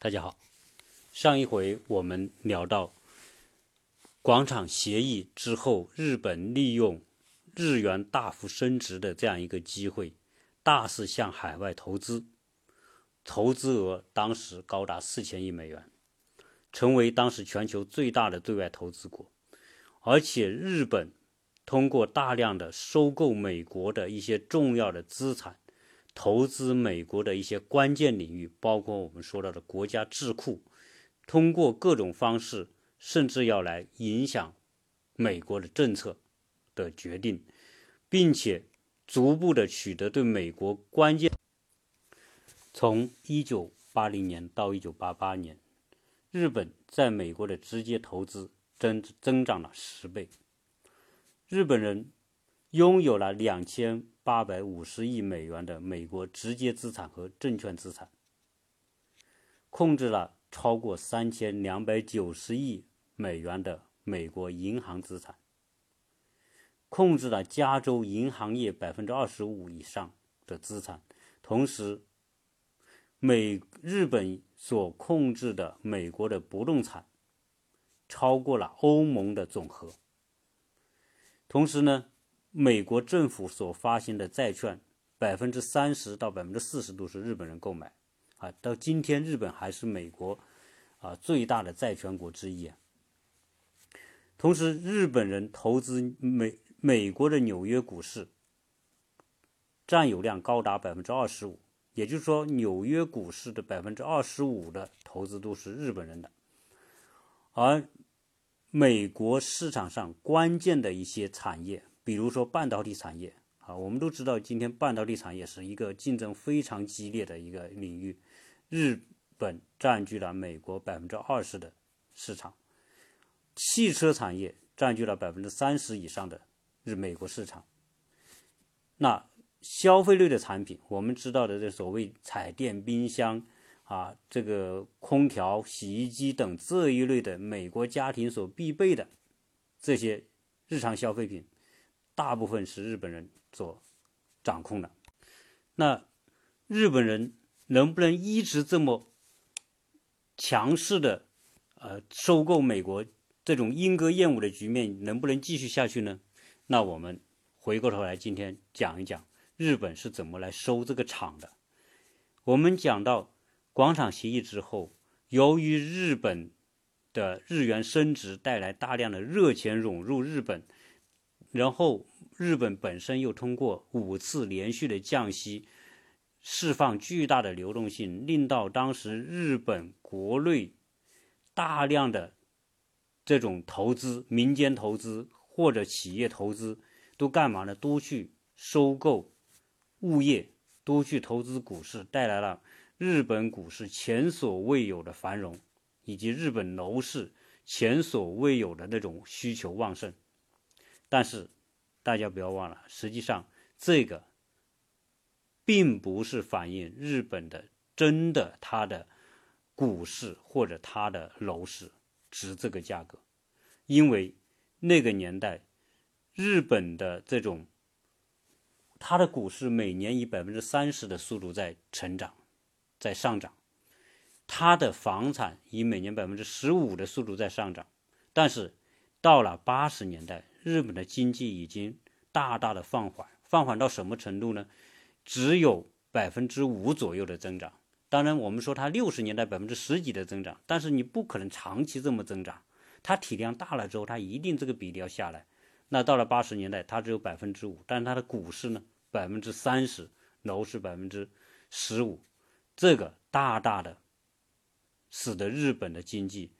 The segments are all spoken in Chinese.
大家好，上一回我们聊到广场协议之后，日本利用日元大幅升值的这样一个机会，大肆向海外投资，投资额当时高达四千亿美元，成为当时全球最大的对外投资国，而且日本通过大量的收购美国的一些重要的资产。投资美国的一些关键领域，包括我们说到的国家智库，通过各种方式，甚至要来影响美国的政策的决定，并且逐步的取得对美国关键。从一九八零年到一九八八年，日本在美国的直接投资增增长了十倍，日本人拥有了两千。八百五十亿美元的美国直接资产和证券资产，控制了超过三千两百九十亿美元的美国银行资产，控制了加州银行业百分之二十五以上的资产。同时，美日本所控制的美国的不动产超过了欧盟的总和。同时呢？美国政府所发行的债券，百分之三十到百分之四十都是日本人购买，啊，到今天日本还是美国啊最大的债权国之一。同时，日本人投资美美国的纽约股市，占有量高达百分之二十五，也就是说，纽约股市的百分之二十五的投资都是日本人的，而美国市场上关键的一些产业。比如说半导体产业啊，我们都知道，今天半导体产业是一个竞争非常激烈的一个领域，日本占据了美国百分之二十的市场，汽车产业占据了百分之三十以上的日美国市场。那消费类的产品，我们知道的这所谓彩电、冰箱啊，这个空调、洗衣机等这一类的美国家庭所必备的这些日常消费品。大部分是日本人所掌控的，那日本人能不能一直这么强势的呃收购美国这种莺歌燕舞的局面能不能继续下去呢？那我们回过头来今天讲一讲日本是怎么来收这个场的。我们讲到广场协议之后，由于日本的日元升值带来大量的热钱涌入日本。然后，日本本身又通过五次连续的降息，释放巨大的流动性，令到当时日本国内大量的这种投资、民间投资或者企业投资都干嘛呢？都去收购物业，都去投资股市，带来了日本股市前所未有的繁荣，以及日本楼市前所未有的那种需求旺盛。但是，大家不要忘了，实际上这个并不是反映日本的真的它的股市或者它的楼市值这个价格，因为那个年代日本的这种它的股市每年以百分之三十的速度在成长，在上涨，它的房产以每年百分之十五的速度在上涨，但是到了八十年代。日本的经济已经大大的放缓，放缓到什么程度呢？只有百分之五左右的增长。当然，我们说它六十年代百分之十几的增长，但是你不可能长期这么增长。它体量大了之后，它一定这个比例要下来。那到了八十年代，它只有百分之五，但是它的股市呢，百分之三十，楼市百分之十五，这个大大的使得日本的经济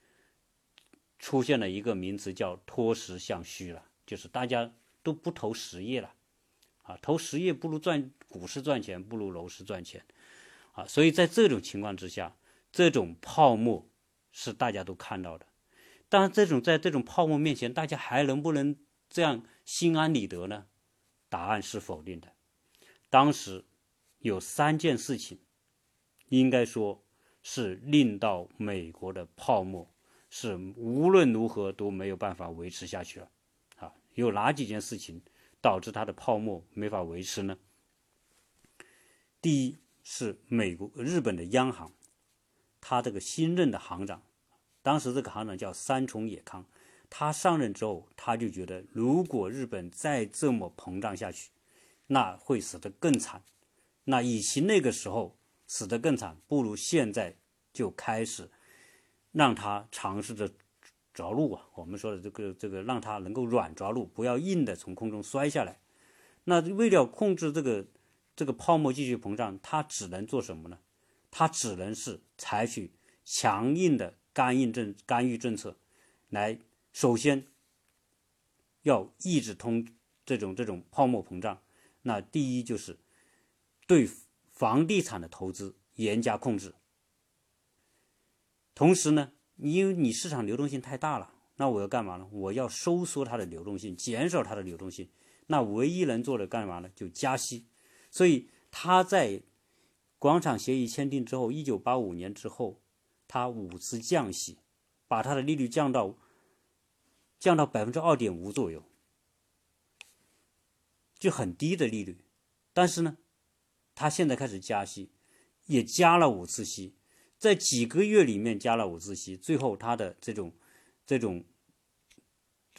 出现了一个名词叫脱实向虚了。就是大家都不投实业了，啊，投实业不如赚股市赚钱，不如楼市赚钱，啊，所以在这种情况之下，这种泡沫是大家都看到的。但是这种在这种泡沫面前，大家还能不能这样心安理得呢？答案是否定的。当时有三件事情，应该说是令到美国的泡沫是无论如何都没有办法维持下去了。啊有哪几件事情导致它的泡沫没法维持呢？第一是美国、日本的央行，他这个新任的行长，当时这个行长叫三重野康，他上任之后，他就觉得如果日本再这么膨胀下去，那会死得更惨。那与其那个时候死得更惨，不如现在就开始让他尝试着着陆啊。我们说的这个这个，让他能够软着陆，不要硬的从空中摔下来。那为了控制这个这个泡沫继续膨胀，他只能做什么呢？他只能是采取强硬的干预政干预政策，来首先要抑制通这种这种泡沫膨胀。那第一就是对房地产的投资严加控制。同时呢，因为你市场流动性太大了，那我要干嘛呢？我要收缩它的流动性，减少它的流动性。那唯一能做的干嘛呢？就加息。所以他在广场协议签订之后，一九八五年之后，他五次降息，把他的利率降到降到百分之二点五左右，就很低的利率。但是呢，他现在开始加息，也加了五次息，在几个月里面加了五次息，最后他的这种这种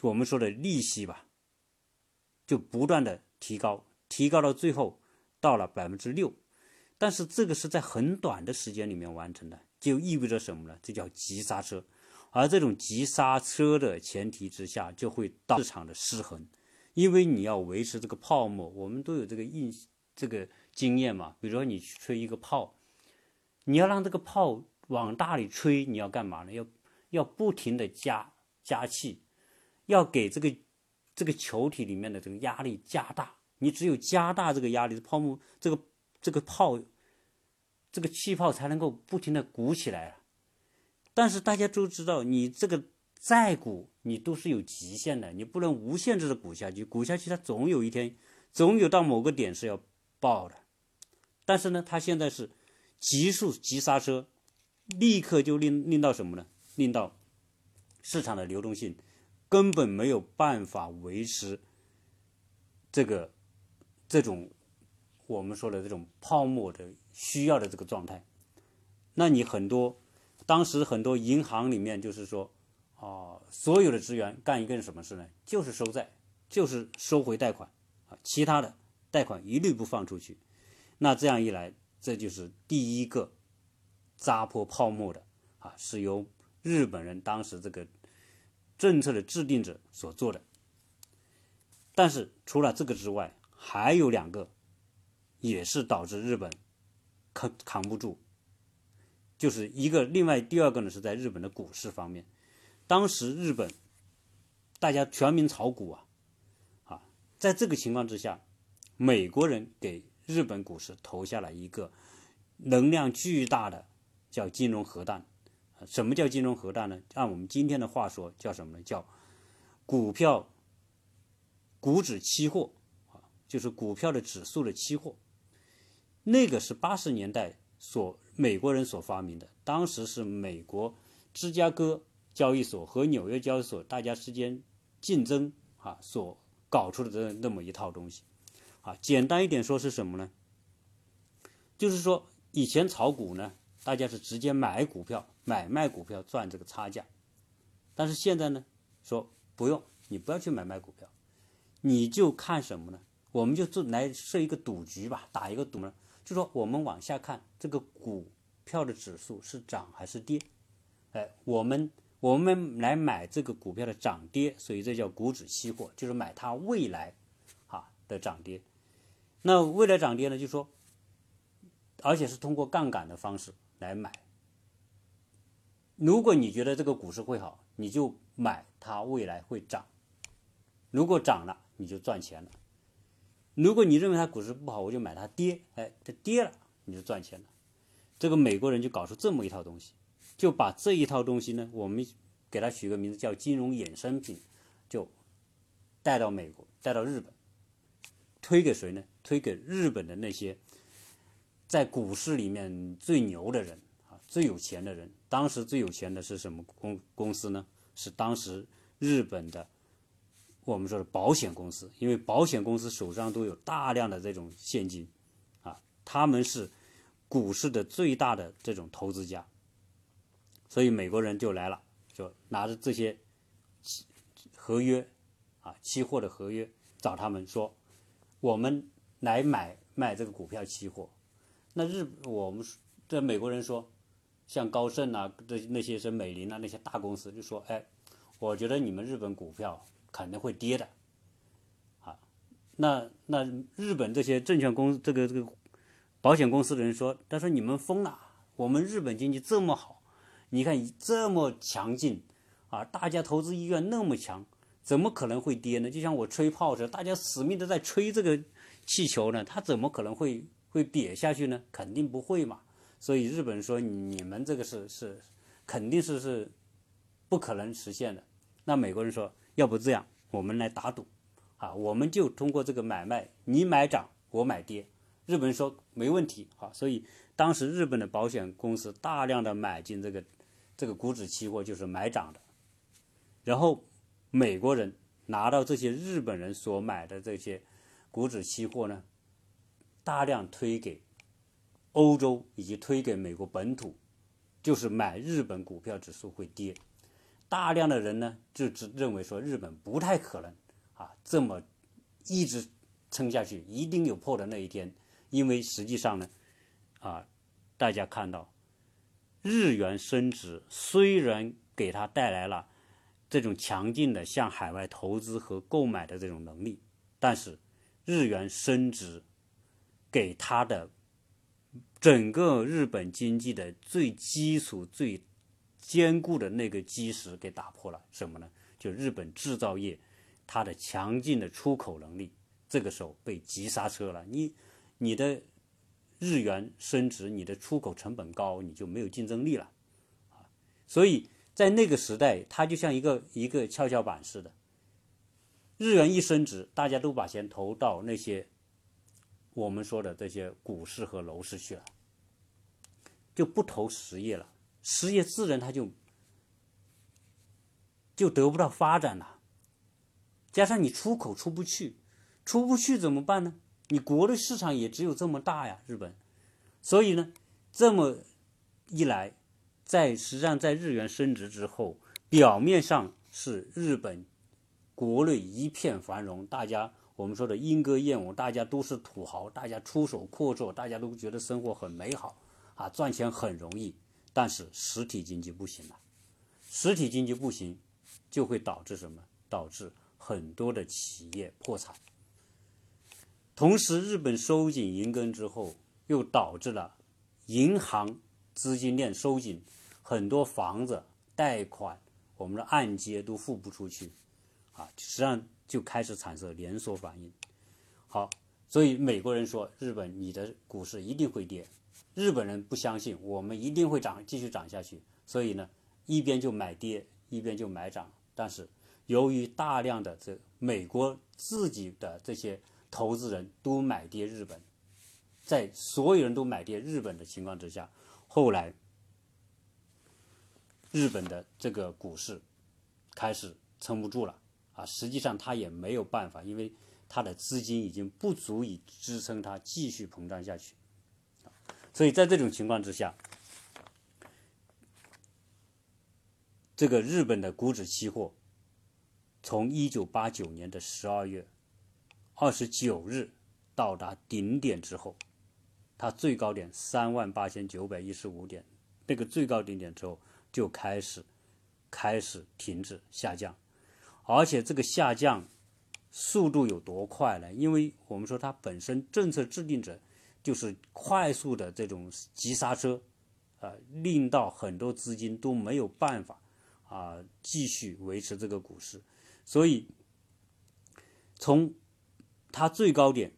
我们说的利息吧。就不断的提高，提高到最后到了百分之六，但是这个是在很短的时间里面完成的，就意味着什么呢？这叫急刹车，而这种急刹车的前提之下，就会导市场的失衡，因为你要维持这个泡沫，我们都有这个印这个经验嘛。比如说你吹一个泡，你要让这个泡往大里吹，你要干嘛呢？要要不停的加加气，要给这个。这个球体里面的这个压力加大，你只有加大这个压力，泡沫这个这个泡，这个气泡才能够不停的鼓起来但是大家都知道，你这个再鼓，你都是有极限的，你不能无限制的鼓下去，鼓下去它总有一天，总有到某个点是要爆的。但是呢，它现在是急速急刹车，立刻就令令到什么呢？令到市场的流动性。根本没有办法维持这个这种我们说的这种泡沫的需要的这个状态。那你很多当时很多银行里面就是说，啊，所有的职员干一个什么事呢？就是收债，就是收回贷款啊，其他的贷款一律不放出去。那这样一来，这就是第一个扎破泡沫的啊，是由日本人当时这个。政策的制定者所做的，但是除了这个之外，还有两个，也是导致日本扛扛不住。就是一个，另外第二个呢，是在日本的股市方面，当时日本大家全民炒股啊，啊，在这个情况之下，美国人给日本股市投下了一个能量巨大的叫金融核弹。什么叫金融核弹呢？按我们今天的话说，叫什么呢？叫股票股指期货啊，就是股票的指数的期货。那个是八十年代所美国人所发明的，当时是美国芝加哥交易所和纽约交易所大家之间竞争啊所搞出的这那么一套东西啊。简单一点说是什么呢？就是说以前炒股呢。大家是直接买股票、买卖股票赚这个差价，但是现在呢，说不用，你不要去买卖股票，你就看什么呢？我们就做来设一个赌局吧，打一个赌呢，就说我们往下看这个股票的指数是涨还是跌，哎，我们我们来买这个股票的涨跌，所以这叫股指期货，就是买它未来啊的涨跌。那未来涨跌呢，就说，而且是通过杠杆的方式。来买，如果你觉得这个股市会好，你就买它未来会涨。如果涨了，你就赚钱了；如果你认为它股市不好，我就买它跌。哎，它跌了，你就赚钱了。这个美国人就搞出这么一套东西，就把这一套东西呢，我们给它取个名字叫金融衍生品，就带到美国，带到日本，推给谁呢？推给日本的那些。在股市里面最牛的人啊，最有钱的人，当时最有钱的是什么公公司呢？是当时日本的我们说的保险公司，因为保险公司手上都有大量的这种现金，啊，他们是股市的最大的这种投资家，所以美国人就来了，就拿着这些合约啊，期货的合约找他们说，我们来买卖这个股票期货。那日我们这美国人说，像高盛啊，这那些是美林啊那些大公司就说，哎，我觉得你们日本股票肯定会跌的。啊那那日本这些证券公这个这个保险公司的人说，他说你们疯了，我们日本经济这么好，你看这么强劲啊，大家投资意愿那么强，怎么可能会跌呢？就像我吹炮似的，大家死命的在吹这个气球呢，它怎么可能会会瘪下去呢？肯定不会嘛。所以日本人说你们这个是是肯定是是不可能实现的。那美国人说，要不这样，我们来打赌。啊，我们就通过这个买卖，你买涨，我买跌。日本人说没问题，好，所以当时日本的保险公司大量的买进这个这个股指期货，就是买涨的。然后美国人拿到这些日本人所买的这些股指期货呢，大量推给欧洲以及推给美国本土，就是买日本股票指数会跌。大量的人呢就只认为说日本不太可能。啊，这么一直撑下去，一定有破的那一天。因为实际上呢，啊，大家看到日元升值虽然给他带来了这种强劲的向海外投资和购买的这种能力，但是日元升值给他的整个日本经济的最基础、最坚固的那个基石给打破了。什么呢？就日本制造业。它的强劲的出口能力，这个时候被急刹车了。你，你的日元升值，你的出口成本高，你就没有竞争力了，啊！所以在那个时代，它就像一个一个跷跷板似的。日元一升值，大家都把钱投到那些我们说的这些股市和楼市去了，就不投实业了。实业自然它就就得不到发展了。加上你出口出不去，出不去怎么办呢？你国内市场也只有这么大呀，日本。所以呢，这么一来，在实际上在日元升值之后，表面上是日本国内一片繁荣，大家我们说的莺歌燕舞，大家都是土豪，大家出手阔绰，大家都觉得生活很美好啊，赚钱很容易。但是实体经济不行了，实体经济不行，就会导致什么？导致很多的企业破产，同时日本收紧银根之后，又导致了银行资金链收紧，很多房子贷款，我们的按揭都付不出去，啊，实际上就开始产生连锁反应。好，所以美国人说日本你的股市一定会跌，日本人不相信我们一定会涨，继续涨下去，所以呢，一边就买跌，一边就买涨，但是。由于大量的这美国自己的这些投资人都买跌日本，在所有人都买跌日本的情况之下，后来日本的这个股市开始撑不住了啊！实际上他也没有办法，因为他的资金已经不足以支撑他继续膨胀下去，所以在这种情况之下，这个日本的股指期货。从一九八九年的十二月二十九日到达顶点之后，它最高点三万八千九百一十五点，那个最高顶点之后就开始开始停止下降，而且这个下降速度有多快呢？因为我们说它本身政策制定者就是快速的这种急刹车，啊，令到很多资金都没有办法啊继续维持这个股市。所以，从它最高点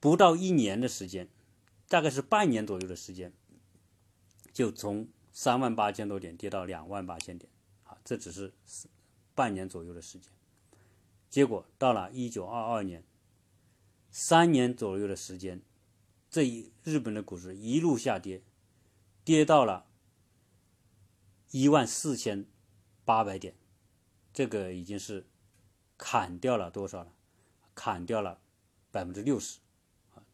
不到一年的时间，大概是半年左右的时间，就从三万八千多点跌到两万八千点，啊，这只是半年左右的时间。结果到了一九二二年，三年左右的时间，这一日本的股市一路下跌，跌到了一万四千八百点。这个已经是砍掉了多少了？砍掉了百分之六十，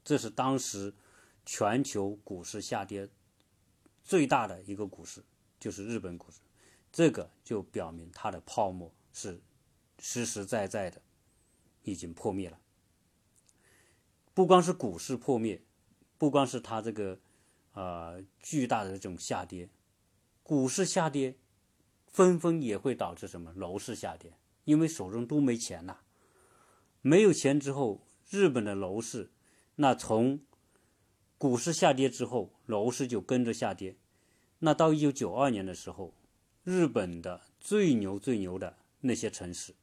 这是当时全球股市下跌最大的一个股市就是日本股市，这个就表明它的泡沫是实实在在的已经破灭了。不光是股市破灭，不光是它这个呃巨大的这种下跌，股市下跌，纷纷也会导致什么楼市下跌，因为手中都没钱呐，没有钱之后，日本的楼市那从股市下跌之后，楼市就跟着下跌。那到一九九二年的时候，日本的最牛最牛的那些城市，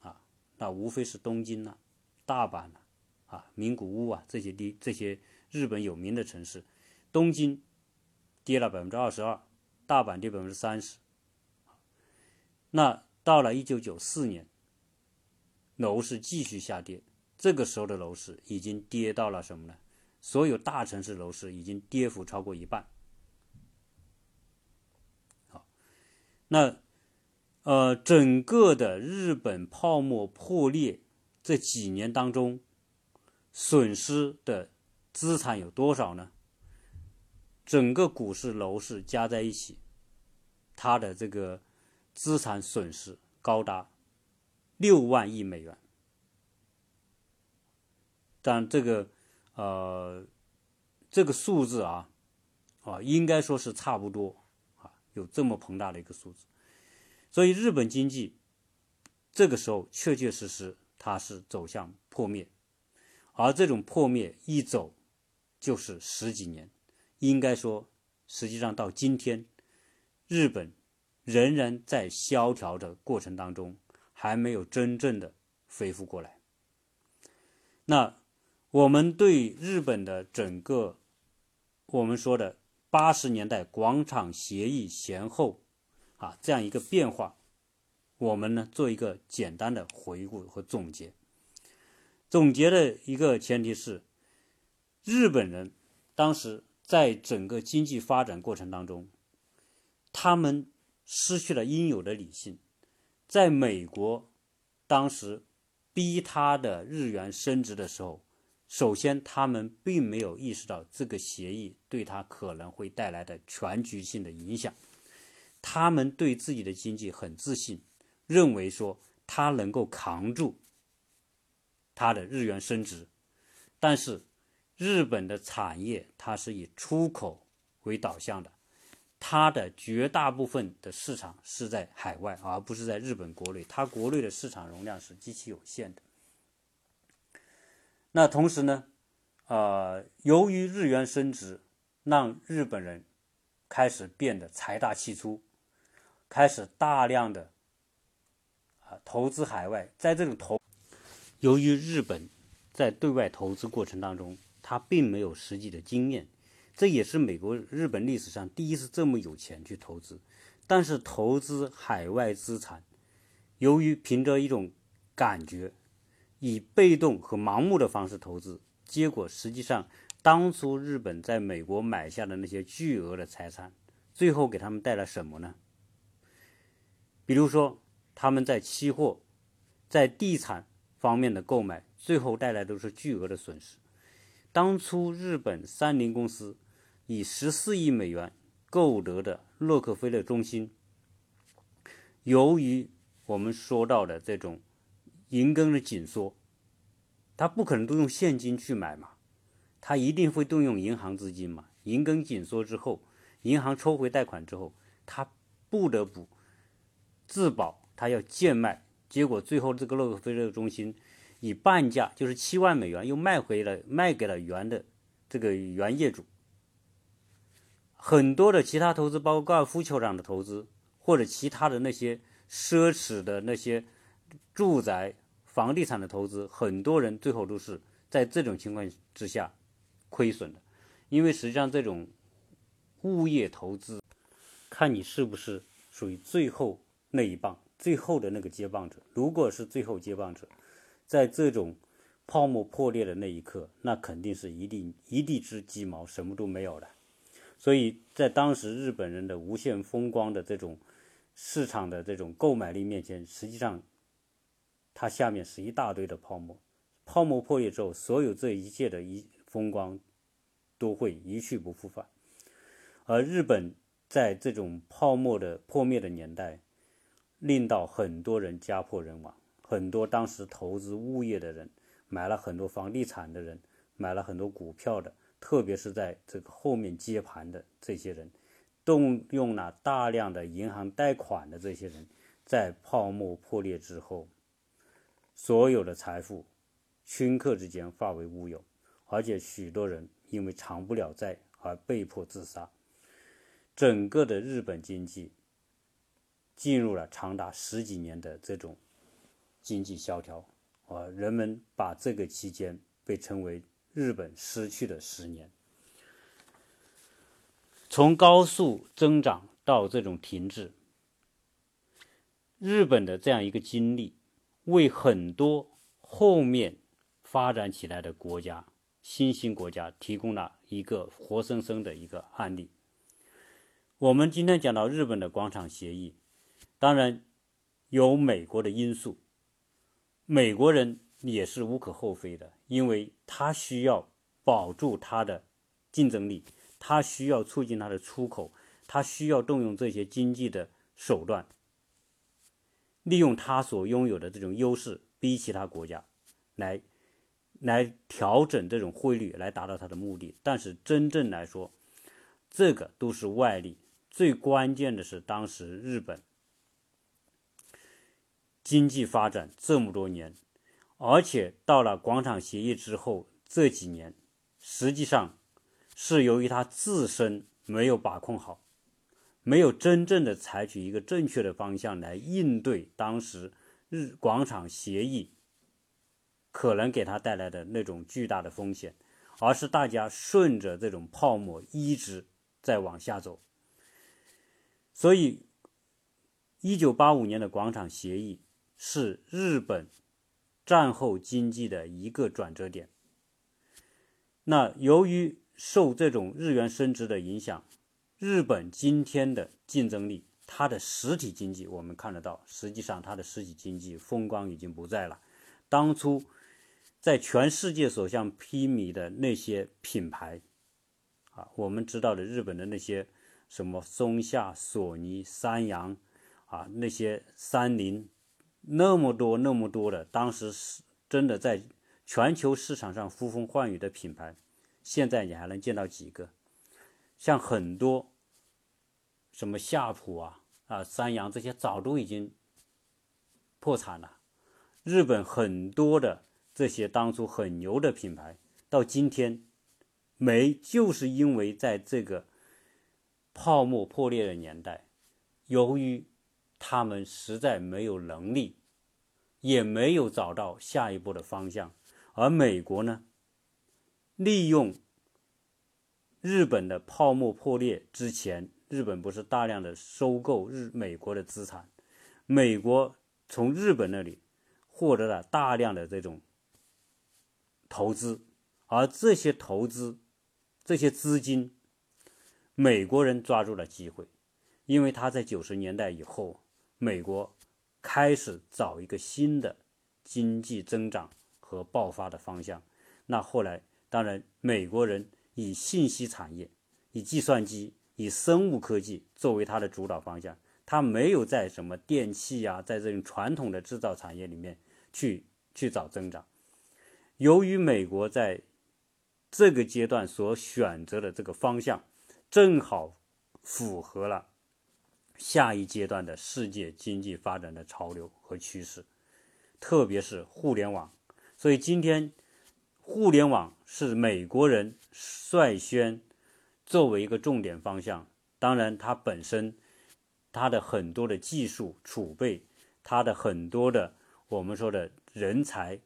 啊，那无非是东京呐、大阪呐、啊、名古屋啊这些地这些日本有名的城市，东京跌了百分之二十二，大阪跌百分之三十。那到了一九九四年，楼市继续下跌，这个时候的楼市已经跌到了什么呢？所有大城市楼市已经跌幅超过一半。那呃，整个的日本泡沫破裂这几年当中，损失的资产有多少呢？整个股市、楼市加在一起，它的这个资产损失高达六万亿美元。但这个。呃，这个数字啊，啊，应该说是差不多，有这么庞大的一个数字，所以日本经济这个时候确确实实它是走向破灭，而这种破灭一走就是十几年，应该说，实际上到今天，日本仍然在萧条的过程当中，还没有真正的恢复过来，那。我们对日本的整个，我们说的八十年代广场协议前后，啊，这样一个变化，我们呢做一个简单的回顾和总结。总结的一个前提是，日本人当时在整个经济发展过程当中，他们失去了应有的理性，在美国当时逼他的日元升值的时候。首先，他们并没有意识到这个协议对他可能会带来的全局性的影响。他们对自己的经济很自信，认为说他能够扛住他的日元升值。但是，日本的产业它是以出口为导向的，它的绝大部分的市场是在海外，而不是在日本国内。它国内的市场容量是极其有限的。那同时呢，呃，由于日元升值，让日本人开始变得财大气粗，开始大量的啊投资海外。在这种投，由于日本在对外投资过程当中，他并没有实际的经验，这也是美国日本历史上第一次这么有钱去投资。但是投资海外资产，由于凭着一种感觉。以被动和盲目的方式投资，结果实际上，当初日本在美国买下的那些巨额的财产，最后给他们带来什么呢？比如说，他们在期货、在地产方面的购买，最后带来都是巨额的损失。当初日本三菱公司以十四亿美元购得的洛克菲勒中心，由于我们说到的这种。银根的紧缩，他不可能都用现金去买嘛，他一定会动用银行资金嘛。银根紧缩之后，银行抽回贷款之后，他不得不自保，他要贱卖。结果最后这个洛克菲勒中心以半价，就是七万美元，又卖回了卖给了原的这个原业主。很多的其他投资，包括高尔夫球场的投资，或者其他的那些奢侈的那些。住宅、房地产的投资，很多人最后都是在这种情况之下亏损的，因为实际上这种物业投资，看你是不是属于最后那一棒、最后的那个接棒者。如果是最后接棒者，在这种泡沫破裂的那一刻，那肯定是一地一地之鸡毛，什么都没有了。所以在当时日本人的无限风光的这种市场的这种购买力面前，实际上。它下面是一大堆的泡沫，泡沫破裂之后，所有这一切的一风光都会一去不复返。而日本在这种泡沫的破灭的年代，令到很多人家破人亡，很多当时投资物业的人，买了很多房地产的人，买了很多股票的，特别是在这个后面接盘的这些人，动用了大量的银行贷款的这些人，在泡沫破裂之后，所有的财富，顷刻之间化为乌有，而且许多人因为偿不了债而被迫自杀。整个的日本经济进入了长达十几年的这种经济萧条，啊，人们把这个期间被称为日本失去的十年。从高速增长到这种停滞，日本的这样一个经历，为很多后面发展起来的国家、新兴国家提供了一个活生生的一个案例。我们今天讲到日本的广场协议，当然有美国的因素，美国人也是无可厚非的，因为他需要保住他的竞争力，他需要促进他的出口，他需要动用这些经济的手段，利用他所拥有的这种优势，逼其他国家来来调整这种汇率，来达到他的目的。但是真正来说，这个都是外力。最关键的是，当时日本经济发展这么多年，而且到了广场协议之后这几年，实际上是由于他自身没有把控好，没有真正的采取一个正确的方向来应对当时日广场协议可能给他带来的那种巨大的风险，而是大家顺着这种泡沫一直在往下走。所以，一九八五年的广场协议是日本战后经济的一个转折点。那由于受这种日元升值的影响，日本今天的竞争力，它的实体经济我们看得到，实际上它的实体经济风光已经不在了。当初在全世界所向披靡的那些品牌，啊，我们知道的日本的那些。什么松下、索尼、三洋，啊，那些三菱，那么多那么多的，当时是真的在全球市场上呼风唤雨的品牌，现在你还能见到几个？像很多什么夏普啊、啊三洋这些，早都已经破产了。日本很多的这些当初很牛的品牌，到今天没，就是因为在这个。泡沫破裂的年代，由于他们实在没有能力，也没有找到下一步的方向，而美国呢，利用日本的泡沫破裂之前，日本不是大量的收购日美国的资产，美国从日本那里获得了大量的这种投资，而这些投资，这些资金。美国人抓住了机会，因为他在九十年代以后，美国开始找一个新的经济增长和爆发的方向。那后来，当然，美国人以信息产业、以计算机、以生物科技作为它的主导方向，它没有在什么电器呀，在这种传统的制造产业里面去去找增长。由于美国在这个阶段所选择的这个方向。正好符合了下一阶段的世界经济发展的潮流和趋势，特别是互联网。所以今天，互联网是美国人率先作为一个重点方向。当然，它本身它的很多的技术储备，它的很多的我们说的人才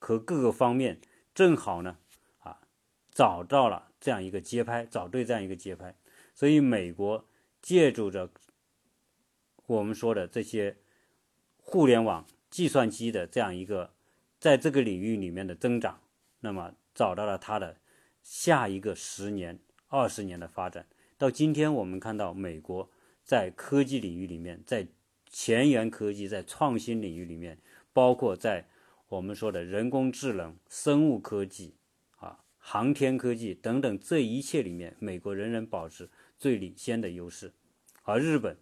和各个方面，正好呢啊找到了。这样一个节拍，找对这样一个节拍，所以美国借助着我们说的这些互联网、计算机的这样一个在这个领域里面的增长，那么找到了它的下一个十年、二十年的发展。到今天，我们看到美国在科技领域里面，在前沿科技、在创新领域里面，包括在我们说的人工智能、生物科技。啊航天科技等等这一切里面，美国仍然保持最领先的优势，而日本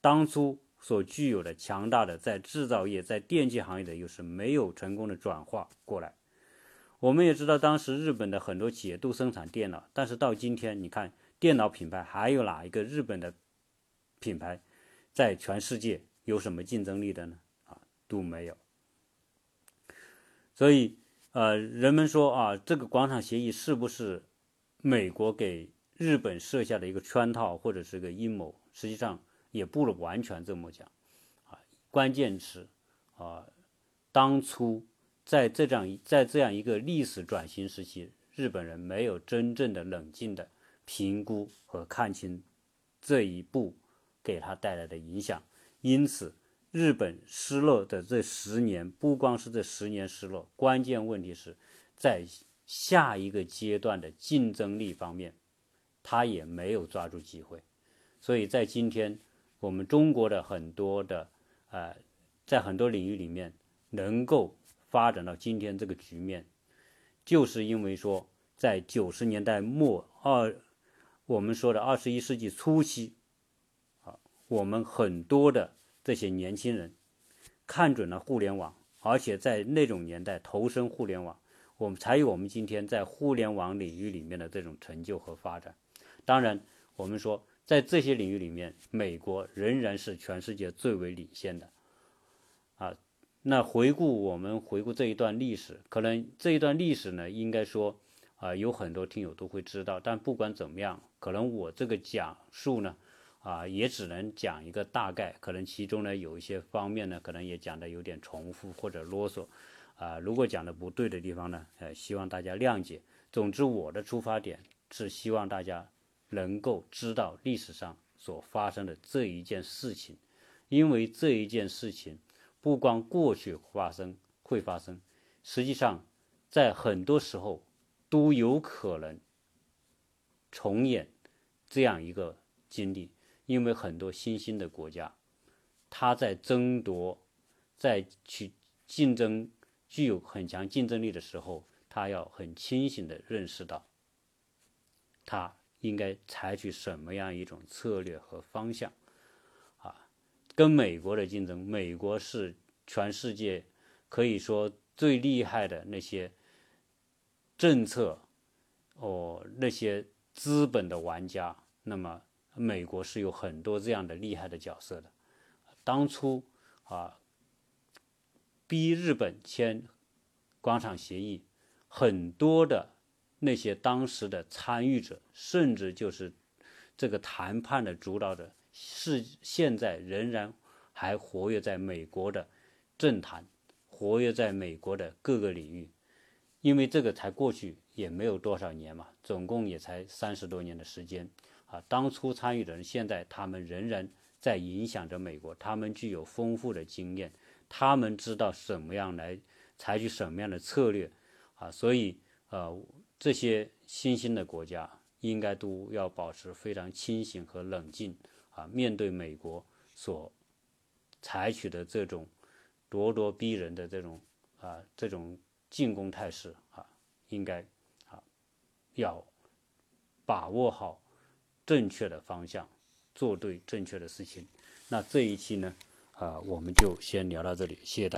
当初所具有的强大的在制造业、在电器行业的优势没有成功的转化过来。我们也知道，当时日本的很多企业都生产电脑，但是到今天，你看电脑品牌还有哪一个日本的品牌在全世界有什么竞争力的呢？啊，都没有。所以，呃，人们说啊，这个广场协议是不是美国给日本设下的一个圈套或者是个阴谋？实际上也不完全这么讲。啊，关键是啊，当初。在这样在这样一个历史转型时期，日本人没有真正的冷静的评估和看清这一步给他带来的影响，因此日本失落的这十年，不光是这十年失落，关键问题是在下一个阶段的竞争力方面，他也没有抓住机会，所以在今天我们中国的很多的呃，在很多领域里面能够。发展到今天这个局面，就是因为说，在九十年代末二，我们说的二十一世纪初期，啊，我们很多的这些年轻人看准了互联网，而且在那种年代投身互联网，我们才有我们今天在互联网领域里面的这种成就和发展。当然，我们说在这些领域里面，美国仍然是全世界最为领先的，啊。那回顾我们回顾这一段历史，可能这一段历史呢，应该说啊，有很多听友都会知道。但不管怎么样，可能我这个讲述呢，啊，也只能讲一个大概。可能其中呢，有一些方面呢，可能也讲的有点重复或者啰嗦，啊，如果讲的不对的地方呢，呃，希望大家谅解。总之，我的出发点是希望大家能够知道历史上所发生的这一件事情，因为这一件事情。不光过去发生会发生，实际上在很多时候都有可能重演这样一个经历，因为很多新兴的国家，他在争夺、在去竞争具有很强竞争力的时候，他要很清醒的认识到，他应该采取什么样一种策略和方向。跟美国的竞争，美国是全世界可以说最厉害的那些政策哦，那些资本的玩家。那么，美国是有很多这样的厉害的角色的。当初啊，逼日本签广场协议，很多的那些当时的参与者，甚至就是这个谈判的主导者。是现在仍然还活跃在美国的政坛，活跃在美国的各个领域，因为这个才过去也没有多少年嘛，总共也才三十多年的时间啊。当初参与的人，现在他们仍然在影响着美国，他们具有丰富的经验，他们知道什么样来采取什么样的策略啊，所以呃，这些新兴的国家应该都要保持非常清醒和冷静。啊，面对美国所采取的这种咄咄逼人的这种啊这种进攻态势啊，应该啊要把握好正确的方向，做对正确的事情。那这一期呢啊，我们就先聊到这里，谢谢大。